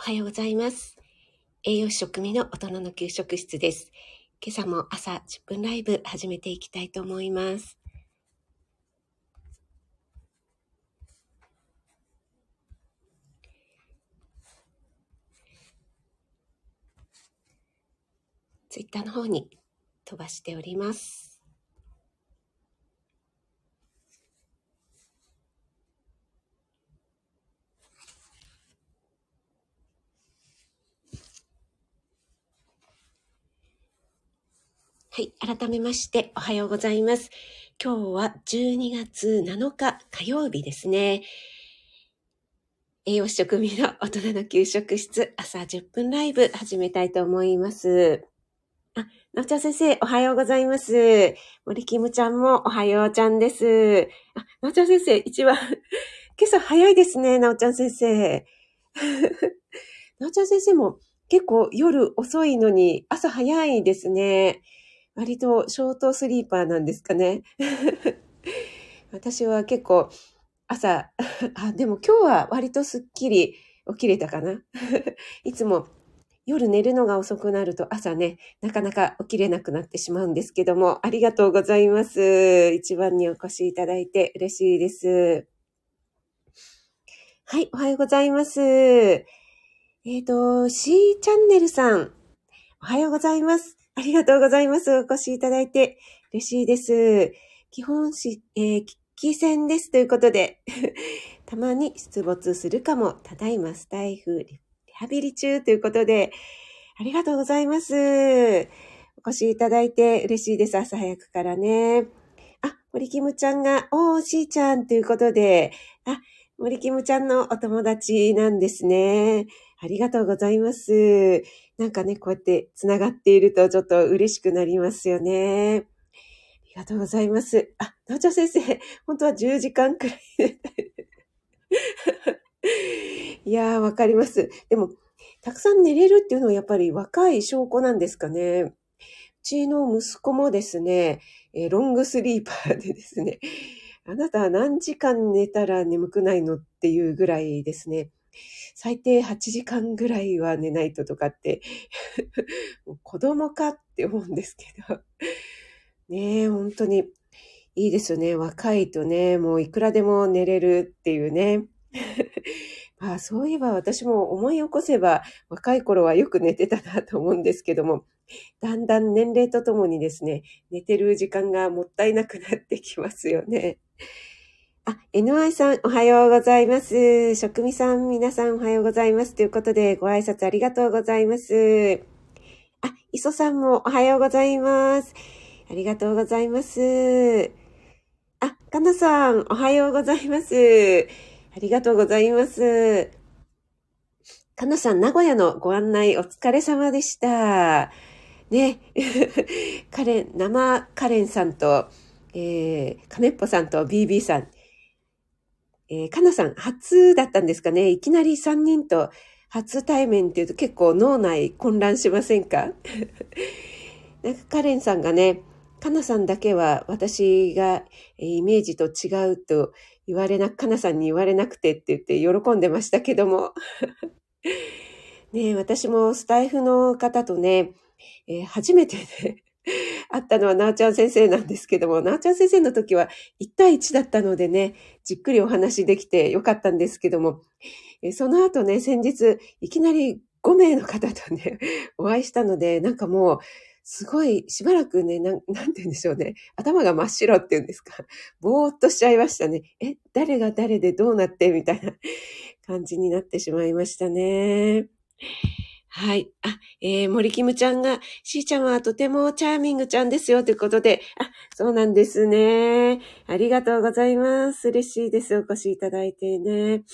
おはようございます。栄養士食味の大人の給食室です。今朝も朝10分ライブ始めていきたいと思います。ツイッターの方に飛ばしております。はい。改めまして、おはようございます。今日は12月7日火曜日ですね。栄養士食味の大人の給食室朝10分ライブ始めたいと思います。あ、なおちゃん先生、おはようございます。森キムちゃんもおはようちゃんです。あ、なおちゃん先生、一番、今朝早いですね、なおちゃん先生。なおちゃん先生も結構夜遅いのに朝早いですね。割とショートスリーパーなんですかね。私は結構朝、あ、でも今日は割とすっきり起きれたかな。いつも夜寝るのが遅くなると朝ね、なかなか起きれなくなってしまうんですけども、ありがとうございます。一番にお越しいただいて嬉しいです。はい、おはようございます。えっ、と、C チャンネルさん、おはようございます。ありがとうございます。お越しいただいて嬉しいです。基本し、えー、危戦ですということで、たまに出没するかも、ただいまスタイフリハビリ中ということで、ありがとうございます。お越しいただいて嬉しいです。朝早くからね。あ、森キムちゃんが、おー、しーちゃんということで、あ、森キムちゃんのお友達なんですね。ありがとうございます。なんかね、こうやって繋がっているとちょっと嬉しくなりますよね。ありがとうございます。あ、なおちゃん先生、本当は10時間くらい い。やー、わかります。でも、たくさん寝れるっていうのはやっぱり若い証拠なんですかね。うちの息子もですね、えロングスリーパーでですね、あなたは何時間寝たら眠くないのっていうぐらいですね。最低8時間ぐらいは寝ないととかって、子供かって思うんですけど。ねえ、本当にいいですよね。若いとね、もういくらでも寝れるっていうね。まあそういえば私も思い起こせば若い頃はよく寝てたなと思うんですけども、だんだん年齢とともにですね、寝てる時間がもったいなくなってきますよね。あ、NY さんおはようございます。職味さん皆さんおはようございます。ということでご挨拶ありがとうございます。あ、磯さんもおはようございます。ありがとうございます。あ、かなさんおはようございます。ありがとうございます。かなさん、名古屋のご案内お疲れ様でした。ね、カレン、生カレンさんと、えー、カメッポさんと BB さん、えー、かなさん、初だったんですかねいきなり3人と初対面っていうと結構脳内混乱しませんか？なんかカレンさんがね、かなさんだけは私がイメージと違うと言われなく、かなさんに言われなくてって言って喜んでましたけども。ね私もスタイフの方とね、えー初めてね、会ったのはなおちゃん先生なんですけども、なおちゃん先生の時は1対1だったのでね、じっくりお話できてよかったんですけども、その後ね、先日、いきなり5名の方とね、お会いしたので、なんかもう、すごい、しばらくね、なん、なんて言うんでしょうね。頭が真っ白っていうんですか。ぼーっとしちゃいましたね。え、誰が誰でどうなってみたいな感じになってしまいましたね。はい。あ、えー、森キムちゃんが、しーちゃんはとてもチャーミングちゃんですよということで、あ、そうなんですね。ありがとうございます。嬉しいです。お越しいただいてね。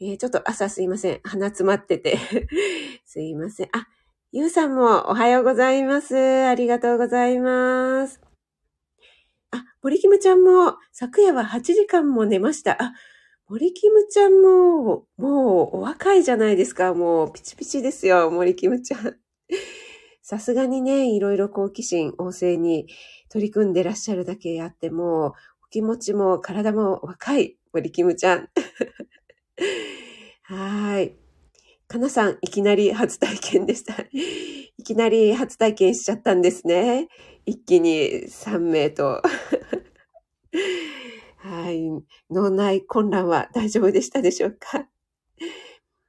えー、ちょっと朝すいません。鼻詰まってて。すいません。あ、ゆうさんもおはようございます。ありがとうございます。あ、森キムちゃんも昨夜は8時間も寝ました。あ、森キムちゃんも、もうお若いじゃないですか。もうピチピチですよ、森キムちゃん。さすがにね、いろいろ好奇心旺盛に取り組んでらっしゃるだけあって、もお気持ちも体も若い森キムちゃん。はい。かなさん、いきなり初体験でした。いきなり初体験しちゃったんですね。一気に3名と。はい。脳内混乱は大丈夫でしたでしょうか？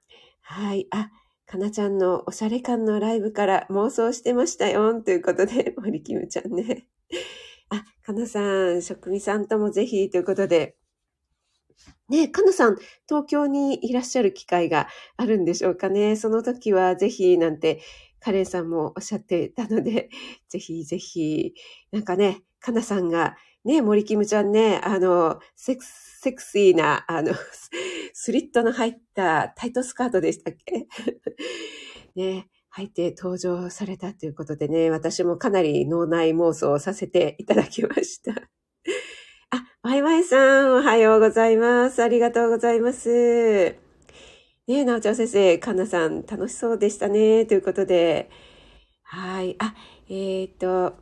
はい。あ、かなちゃんのおしゃれ感のライブから妄想してましたよ。ということで、森キムちゃんね。あ、かなさん、職味さんともぜひということで。ねかなさん、東京にいらっしゃる機会があるんでしょうかね。その時はぜひなんて、カレンさんもおっしゃってたので、ぜひぜひ、なんかね、かなさんが、ね、森キムちゃんね、あの、セクセクシーな、あの、スリットの入ったタイトスカートでしたっけ？ね、履いて登場されたということでね、私もかなり脳内妄想をさせていただきました。あ、ワイワイさん、おはようございます。ありがとうございます。ねえ、なおちゃん先生、かなさん、楽しそうでしたね。ということで。はい。あ、えっ、と、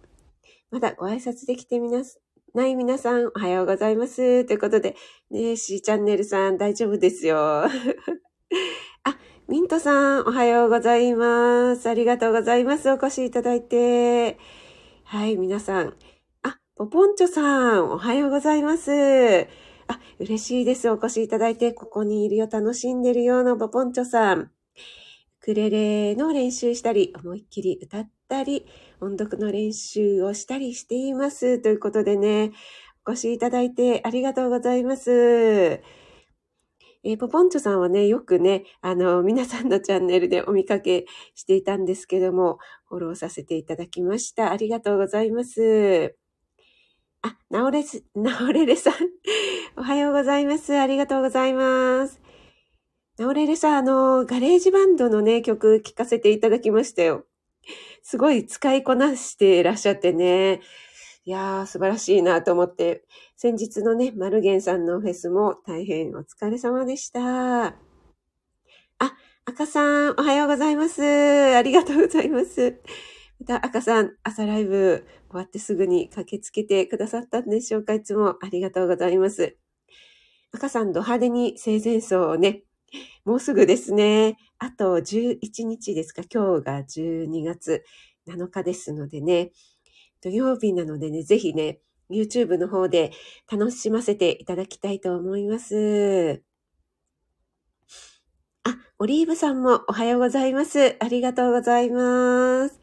まだご挨拶できてみなない皆さん、おはようございます。ということで、ねえ、C チャンネルさん、大丈夫ですよ。あ、ミントさん、おはようございます。ありがとうございます。お越しいただいて。はい、皆さん。あ、ポポンチョさん、おはようございます。あ、嬉しいです。お越しいただいて、ここにいるよ、楽しんでるようなポポンチョさん。ウクレレの練習したり、思いっきり歌ったり、音読の練習をしたりしています。ということでね、お越しいただいてありがとうございます。えー、ポポンチョさんはね、よくね、あの、皆さんのチャンネルでお見かけしていたんですけども、フォローさせていただきました。ありがとうございます。あ、なおれす、なおれれさん。おはようございます。ありがとうございます。なおれれさん、あの、ガレージバンドのね、曲聴かせていただきましたよ。すごい使いこなしていらっしゃってね。いやー、素晴らしいなと思って、先日のね、マルゲンさんのフェスも大変お疲れ様でした。あ、赤さん、おはようございます。ありがとうございます。また、赤さん、朝ライブ終わってすぐに駆けつけてくださったんでしょうか？いつもありがとうございます。赤さん、ド派手に生前葬をね、もうすぐですね。あと11日ですか。今日が12月7日ですのでね。土曜日なのでね、ぜひね、YouTube の方で楽しませていただきたいと思います。あ、オリーブさんもおはようございます。ありがとうございます。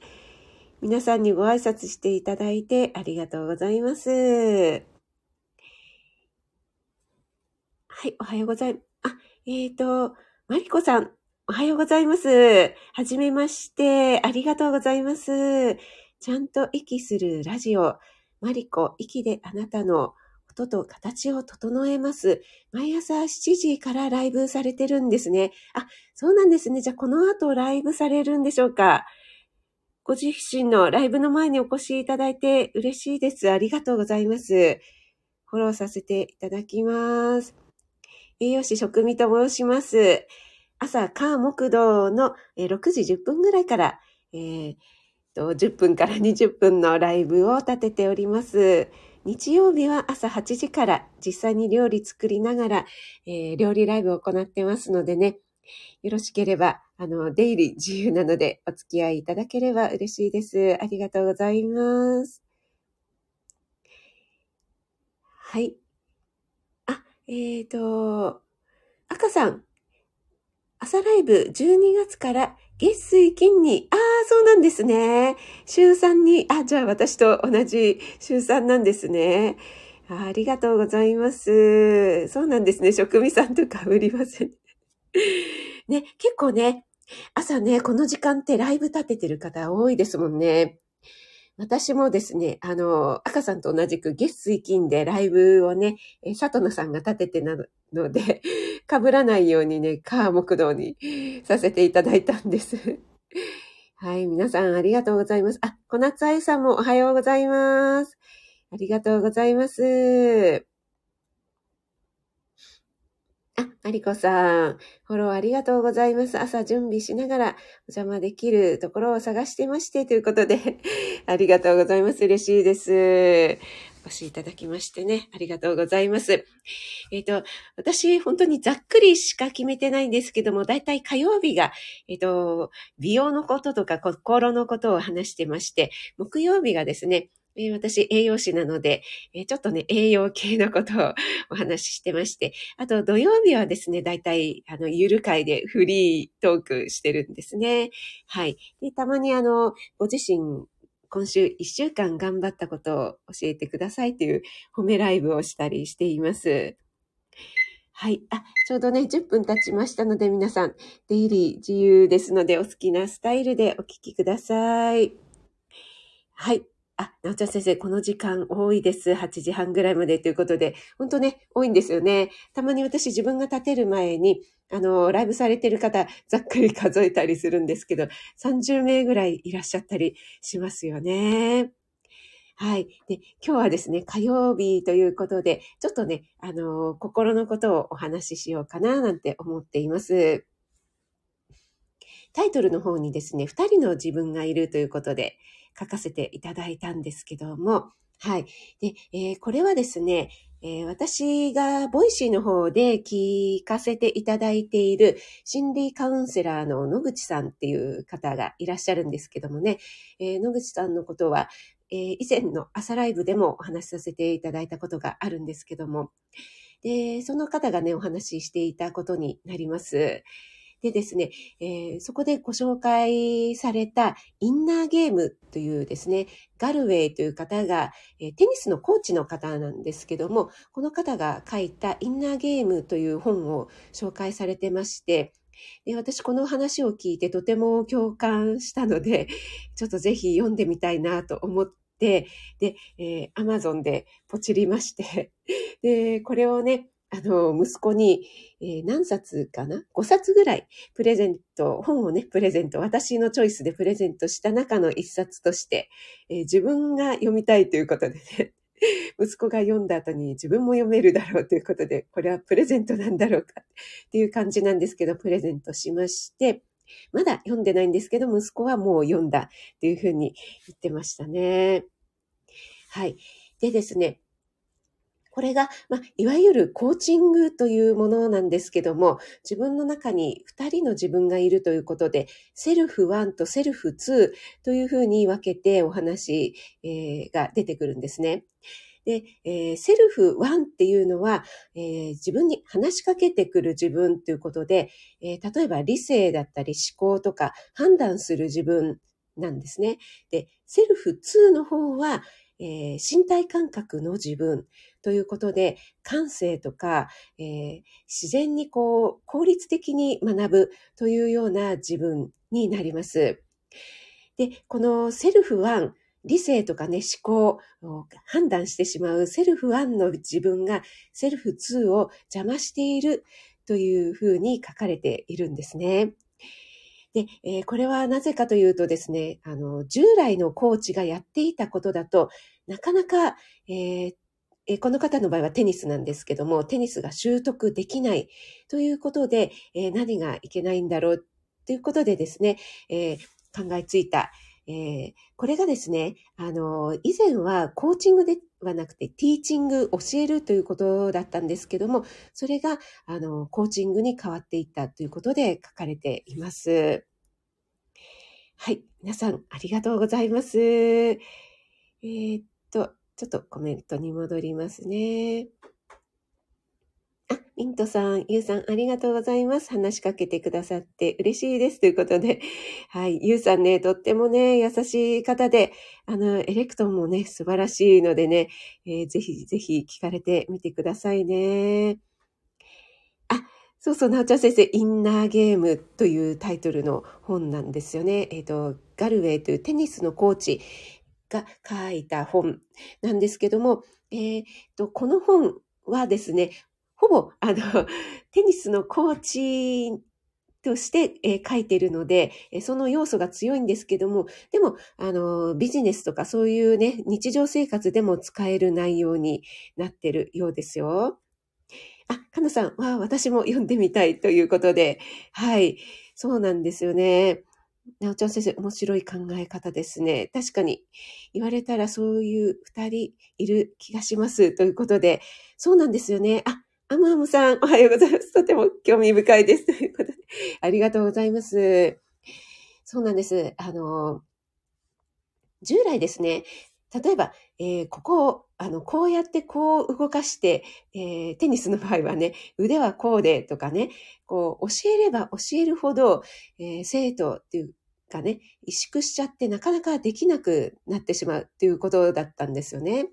皆さんにご挨拶していただいてありがとうございます。はい、おはようございます。えっ、ー、と、マリコさん、おはようございます。はじめまして、ありがとうございます。ちゃんと息するラジオ、マリコ、息であなたの音と形を整えます。毎朝7時からライブされてるんですね。あ、そうなんですね。じゃあこの後ライブされるんでしょうかご自身のライブの前にお越しいただいて嬉しいです。ありがとうございます。フォローさせていただきます。栄養士食味と申します。朝、火木道の6時10分ぐらいから、えー、と10分から 20分のライブを立てております。日曜日は朝8時から実際に料理作りながら、えー、料理ライブを行ってますのでね、よろしければ、あの、出入り自由なのでお付き合いいただければ嬉しいです。ありがとうございます。はい。えっ、ー、と、赤さん、朝ライブ12月から月水金に、ああ、そうなんですね。週3に、あ、じゃあ私と同じ週3なんですね。ありがとうございます。そうなんですね。職味さんとかぶりません。ね、結構ね、朝ね、この時間ってライブ立ててる方多いですもんね。私もですね、あの、赤さんと同じく月水金でライブをね、佐藤野さんが立ててなので、被らないようにね、カー木道にさせていただいたんです。はい、皆さんありがとうございます。あ、小夏愛さんもおはようございます。ありがとうございます。あ、マリコさん、フォローありがとうございます。朝準備しながらお邪魔できるところを探してまして、ということで、ありがとうございます。嬉しいです。お越しいただきましてね、ありがとうございます。えっ、ー、と、私、本当にざっくりしか決めてないんですけども、だいたい火曜日が、えっ、ー、と、美容のこととか心のことを話してまして、木曜日がですね、え私、栄養士なので、えちょっとね、栄養系のことを お話ししてまして、あと土曜日はですね、だいたい、あの、ゆる会でフリートークしてるんですね。はい。で、たまにあの、ご自身、今週一週間頑張ったことを教えてくださいという褒めライブをしたりしています。はい。あ、ちょうどね、10分経ちましたので皆さん、出入り自由ですのでお好きなスタイルでお聞きください。はい。あ、なおちゃん先生、この時間多いです。8時半ぐらいまでということで、本当ね、多いんですよね。たまに私自分が立てる前に、あの、ライブされてる方、ざっくり数えたりするんですけど、30名ぐらいいらっしゃったりしますよね。はい。で、今日はですね、火曜日ということで、ちょっとね、あの、心のことをお話ししようかな、なんて思っています。タイトルの方にですね、二人の自分がいるということで、書かせていただいたんですけども、はい。で、えー、これはですね、えー、私が Voicy の方で聞かせていただいている心理カウンセラーの野口さんっていう方がいらっしゃるんですけどもね、えー、野口さんのことは、えー、以前の朝ライブでもお話しさせていただいたことがあるんですけども、で、その方がね、お話ししていたことになります。でですね、えー、そこでご紹介されたインナーゲームというですね、ガルウェイという方が、え、テニスのコーチの方なんですけども、この方が書いたインナーゲームという本を紹介されてまして、で私この話を聞いてとても共感したので、ちょっとぜひ読んでみたいなと思って、で、えー、Amazon でポチりまして、で、これをね、あの、息子に、えー、何冊かな ?5 冊ぐらいプレゼント、本をね、プレゼント、私のチョイスでプレゼントした中の一冊として、えー、自分が読みたいということでね、息子が読んだ後に自分も読めるだろうということで、これはプレゼントなんだろうかっていう感じなんですけど、プレゼントしまして、まだ読んでないんですけど、息子はもう読んだっていうふうに言ってましたね。はい。でですね、これが、まあ、いわゆるコーチングというものなんですけども、自分の中に2人の自分がいるということで、セルフ1とセルフ2というふうに分けてお話、えー、が出てくるんですね。で、えー、セルフ1っていうのは、えー、自分に話しかけてくる自分ということで、えー、例えば理性だったり思考とか判断する自分なんですね。で、セルフ2の方は、え身体感覚の自分ということで、感性とか、えー、自然にこう、効率的に学ぶというような自分になります。で、このセルフワン、理性とかね、思考を判断してしまうセルフワンの自分がセルフ2を邪魔しているというふうに書かれているんですね。で、えー、これはなぜかというとですね、あの、従来のコーチがやっていたことだと、なかなか、えー、この方の場合はテニスなんですけども、テニスが習得できないということで、え何がいけないんだろうということでですね、え考えついた、えー、これがですね、あの、以前はコーチングではなくて、ティーチング、教えるということだったんですけども、それが、あの、コーチングに変わっていったということで書かれています。はい。皆さん、ありがとうございます。えー、っと、ちょっとコメントに戻りますね。ミントさん、ユウさん、ありがとうございます。話しかけてくださって嬉しいです。ということで、はい、ユウさんね、とってもね、優しい方で、あの、エレクトンもね、素晴らしいのでね、えー、ぜひぜひ聞かれてみてくださいね。あ、そうそう、なおちゃん先生、インナーゲームというタイトルの本なんですよね。えっ、ー、と、ガルウェイというテニスのコーチ、が書いた本なんですけども、えー、と、この本はですね、ほぼ、あの、テニスのコーチとして、えー、書いてるので、え、その要素が強いんですけども、でも、あの、ビジネスとかそういうね、日常生活でも使える内容になってるようですよ。あ、かなさんは私も読んでみたいということで、はい、そうなんですよね。なおちゃん先生、面白い考え方ですね。確かに、言われたらそういう二人いる気がします。ということで、そうなんですよね。あ、アムアムさん、おはようございます。とても興味深いです。ということで、ありがとうございます。そうなんです。あの、従来ですね、例えば、えー、ここを、あの、こうやってこう動かして、えー、テニスの場合はね、腕はこうでとかね、こう、教えれば教えるほど、えー、生徒っていうかね、萎縮しちゃってなかなかできなくなってしまうっていうことだったんですよね。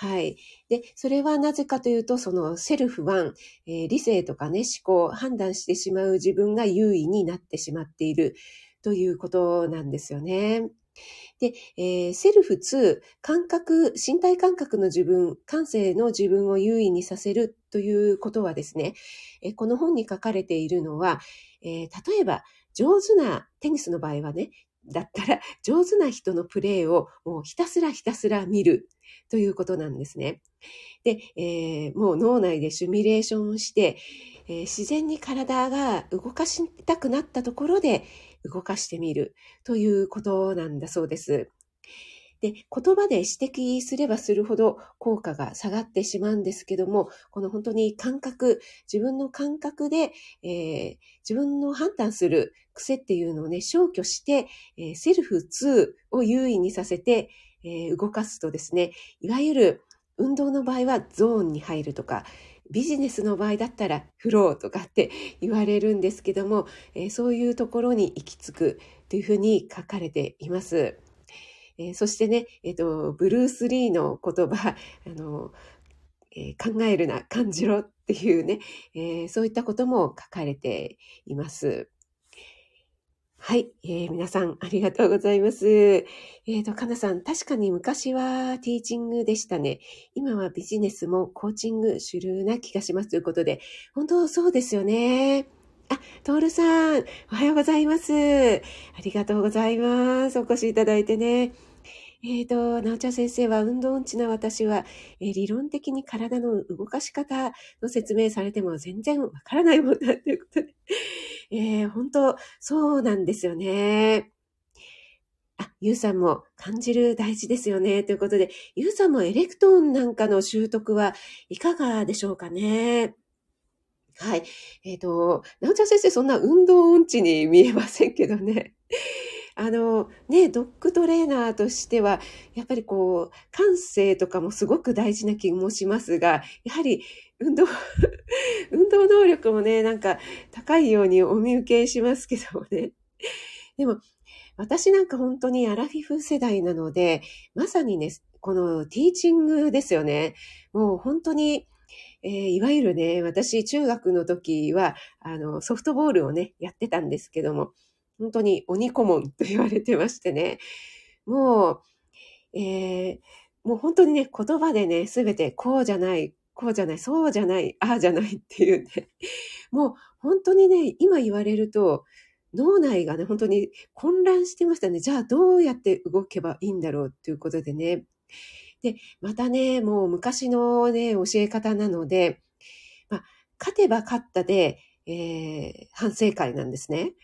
はい。で、それはなぜかというと、そのセルフワン、えー、理性とかね、思考、判断してしまう自分が優位になってしまっているということなんですよね。で、えー、セルフ2、感覚、身体感覚の自分、感性の自分を優位にさせるということはですね、えー、この本に書かれているのは、えー、例えば、上手な、テニスの場合はね、だったら、上手な人のプレーをもうひたすらひたすら見る。ということなんですね。で、えー、もう脳内でシミュレーションをして、えー、自然に体が動かしたくなったところで動かしてみるということなんだそうです。で、言葉で指摘すればするほど効果が下がってしまうんですけども、この本当に感覚、自分の感覚で、えー、自分の判断する癖っていうのをね、消去して、えー、セルフ2を優位にさせて、えー、動かすとですね、いわゆる運動の場合はゾーンに入るとか、ビジネスの場合だったらフローとかって言われるんですけども、えー、そういうところに行き着くというふうに書かれています。えー、そしてね、えっ、と、ブルース・リーの言葉、あの、え考えるな、感じろっていうね、えそういったことも書かれています。はい、えー、皆さんありがとうございます。えっ、と、かなさん、確かに昔はティーチングでしたね。今はビジネスもコーチング主流な気がしますということで、本当そうですよね。あ、トールさん、おはようございます。ありがとうございます。お越しいただいてね。えっ、ー、と、なおちゃん先生は運動音痴な私は、えー、理論的に体の動かし方の説明されても全然わからないもんだということで、えー、本当そうなんですよね。あ、ゆうさんも感じる大事ですよね。ということで、ゆうさんもエレクトーンなんかの習得はいかがでしょうかね。はい。えっ、ー、と、なおちゃん先生、そんな運動音痴に見えませんけどね。あの、ね、ドッグトレーナーとしては、やっぱりこう、感性とかもすごく大事な気もしますが、やはり運動 運動能力もね、なんか高いようにお見受けしますけどもね。でも、私なんか本当にアラフィフ世代なので、まさにね、このティーチングですよね。もう本当に、えー、いわゆるね、私中学の時は、あの、ソフトボールをね、やってたんですけども、本当に鬼顧問と言われてましてね、もう、えー、もう本当にね、言葉でね、すべてこうじゃない、こうじゃない、そうじゃない、ああじゃないっていうね、もう本当にね、今言われると、脳内がね、本当に混乱してましたね。じゃあどうやって動けばいいんだろうっていうことでね。で、またね、もう昔のね、教え方なので、まあ、勝てば勝ったで、えー、反省会なんですね。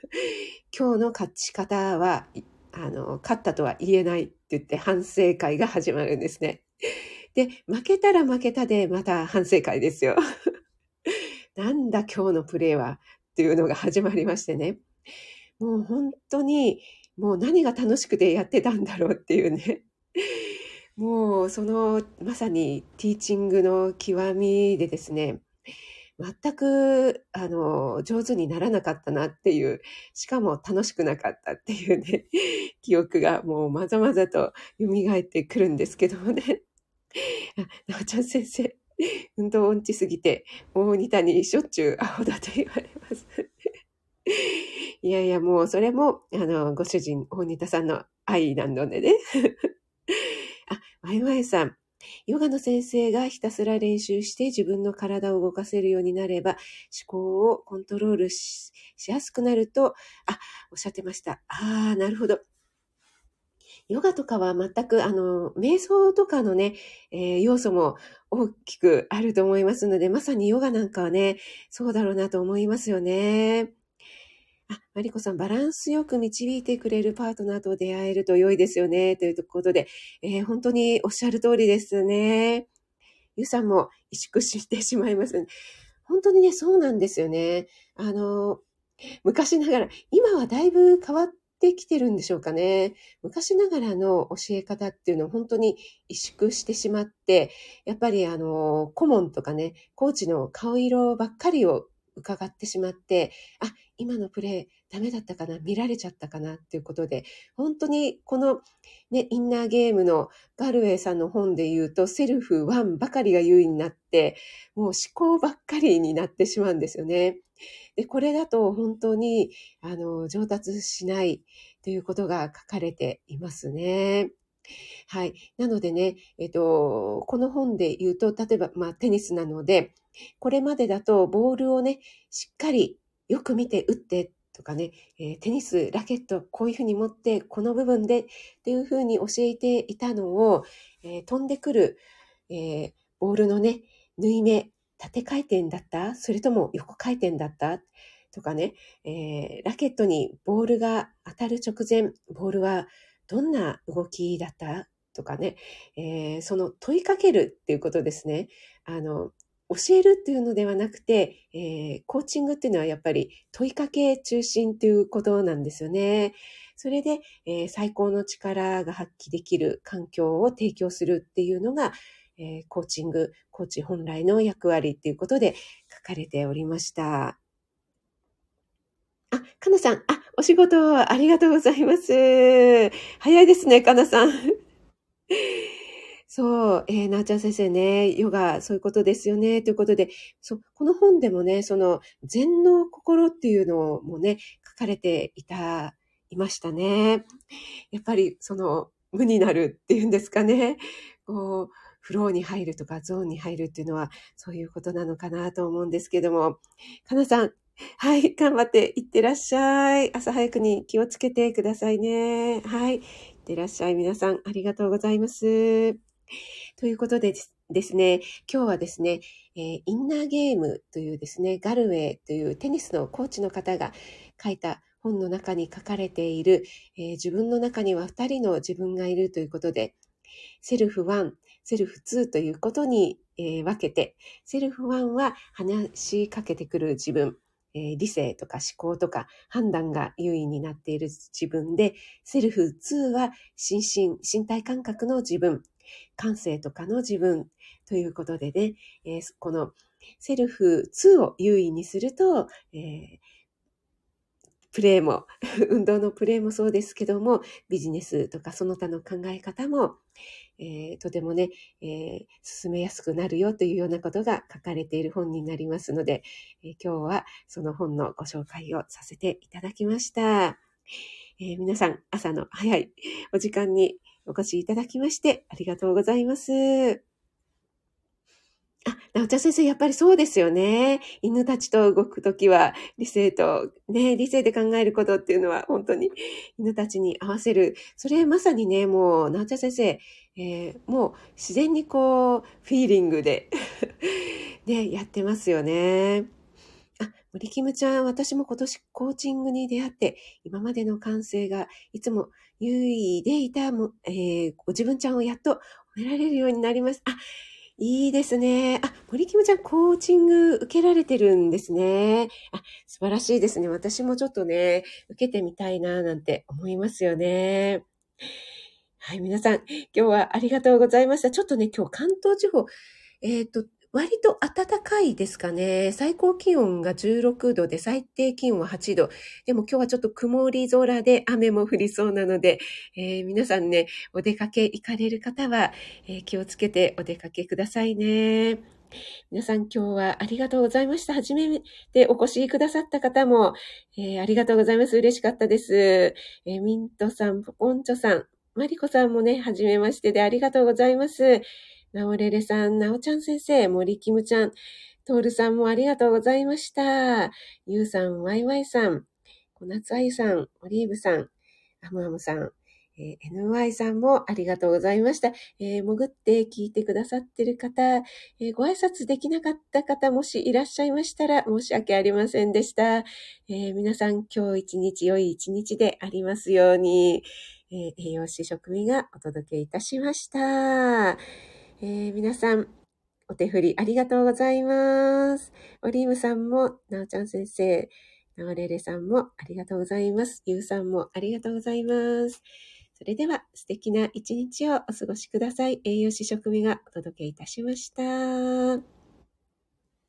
今日の勝ち方は、あの、勝ったとは言えないって言って反省会が始まるんですね。で、負けたら負けたでまた反省会ですよ。なんだ今日のプレーはっていうのが始まりましてね。もう本当に、もう何が楽しくてやってたんだろうっていうね。もうそのまさにティーチングの極みでですね、全く、あの、上手にならなかったなっていう、しかも楽しくなかったっていうね、記憶がもうまざまざと蘇ってくるんですけどもね。あ、なおちゃん先生、運動音痴すぎて、大仁田にしょっちゅうアホだと言われます。いやいや、もうそれも、あの、ご主人、大仁田さんの愛なのでね。あ、ワイワイさん、ヨガの先生がひたすら練習して自分の体を動かせるようになれば、思考をコントロールしやすくなると、あ、おっしゃってました。ああ、なるほど。ヨガとかは全く、あの、瞑想とかのね、えー、要素も大きくあると思いますので、まさにヨガなんかはね、そうだろうなと思いますよね。あ、マリコさん、バランスよく導いてくれるパートナーと出会えると良いですよね。ということで、えー、本当におっしゃる通りですね。ゆさんも萎縮してしまいますね。本当にね、そうなんですよね。あの、昔ながら、今はだいぶ変わってきてるんでしょうかね。昔ながらの教え方っていうのを本当に萎縮してしまって、やっぱりあの、顧問とかね、コーチの顔色ばっかりを伺ってしまって、あ、今のプレーダメだったかな？見られちゃったかな？っていうことで、本当にこのね、インナーゲームのガルウェイさんの本で言うと、セルフ1ばかりが優位になって、もう思考ばっかりになってしまうんですよね。で、これだと本当に、あの、上達しないということが書かれていますね。はい。なのでね、えっと、この本で言うと、例えば、まあ、テニスなので、これまでだとボールをね、しっかりよく見て打ってとかね、えー、テニス、ラケット、こういうふうに持って、この部分でっていうふうに教えていたのを、えー、飛んでくる、えー、ボールのね、縫い目、縦回転だった？それとも横回転だった？とかね、えー、ラケットにボールが当たる直前、ボールはどんな動きだった？とかね、えー、その問いかけるっていうことですね。あの、教えるっていうのではなくて、えー、コーチングっていうのはやっぱり問いかけ中心っていうことなんですよね。それで、えー、最高の力が発揮できる環境を提供するっていうのが、えー、コーチング、コーチ本来の役割っていうことで書かれておりました。あ、かなさん、あ、お仕事ありがとうございます。早いですね、かなさん。そう、えー、なーちゃん先生ね、ヨガ、そういうことですよね、ということで、そう、この本でもね、その、禅の心っていうのもね、書かれていた、いましたね。やっぱり、その、無になるっていうんですかね。こう、フローに入るとかゾーンに入るっていうのはそういうことなのかなと思うんですけども、かなさん、はい、頑張っていってらっしゃい。朝早くに気をつけてくださいね。はい、いってらっしゃい。皆さん、ありがとうございます。ということでですね、今日はですね、えー、インナーゲームというですね、ガルウェイというテニスのコーチの方が書いた本の中に書かれている、えー、自分の中には2人の自分がいるということで、セルフ1、セルフ2ということに、えー、分けて、セルフ1は話しかけてくる自分、えー、理性とか思考とか判断が優位になっている自分で、セルフ2は心身、身体感覚の自分、感性とかの自分ということでね、えー、このセルフ2を優位にすると、えー、プレーも、運動のプレーもそうですけども、ビジネスとかその他の考え方も、えー、とてもね、えー、進めやすくなるよというようなことが書かれている本になりますので、えー、今日はその本のご紹介をさせていただきました。え皆さん、朝の早いお時間にお越しいただきましてありがとうございます。あ、なおちゃん先生、やっぱりそうですよね。犬たちと動くときは、理性と、ね、理性で考えることっていうのは、本当に犬たちに合わせる。それまさにね、もう、なおちゃん先生、えー、もう自然にこう、フィーリングで ね、やってますよね。森キムちゃん、私も今年コーチングに出会って、今までの感性がいつも優位でいたも、えー、ご自分ちゃんをやっと褒められるようになります。あ、いいですね。あ、森キムちゃん、コーチング受けられてるんですね。あ、素晴らしいですね。私もちょっとね、受けてみたいな、なんて思いますよね。はい、皆さん、今日はありがとうございました。ちょっとね、今日関東地方、えっ、ー、と、割と暖かいですかね。最高気温が16度で最低気温は8度。でも今日はちょっと曇り空で雨も降りそうなので、えー、皆さんね、お出かけ行かれる方は、えー、気をつけてお出かけくださいね。皆さん今日はありがとうございました。はじめてお越しくださった方も、えー、ありがとうございます。嬉しかったです。え、ミントさん、ポコンチョさん、マリコさんもね、はじめましてでありがとうございます。なおれれさん、なおちゃん先生、森キムちゃん、トールさんもありがとうございました。ゆうさん、ワイワイさん、小夏あゆさん、オリーブさん、アムアムさん、えー、NY さんもありがとうございました。えー、潜って聞いてくださってる方、えー、ご挨拶できなかった方、もしいらっしゃいましたら申し訳ありませんでした。え皆さん今日一日良い一日でありますように、え栄養士食味がお届けいたしました。え皆さん、お手振りありがとうございます。オリーブさんも、なおちゃん先生、なおれれさんもありがとうございます。ゆうさんもありがとうございます。それでは素敵な一日をお過ごしください。栄養士食味がお届けいたしました。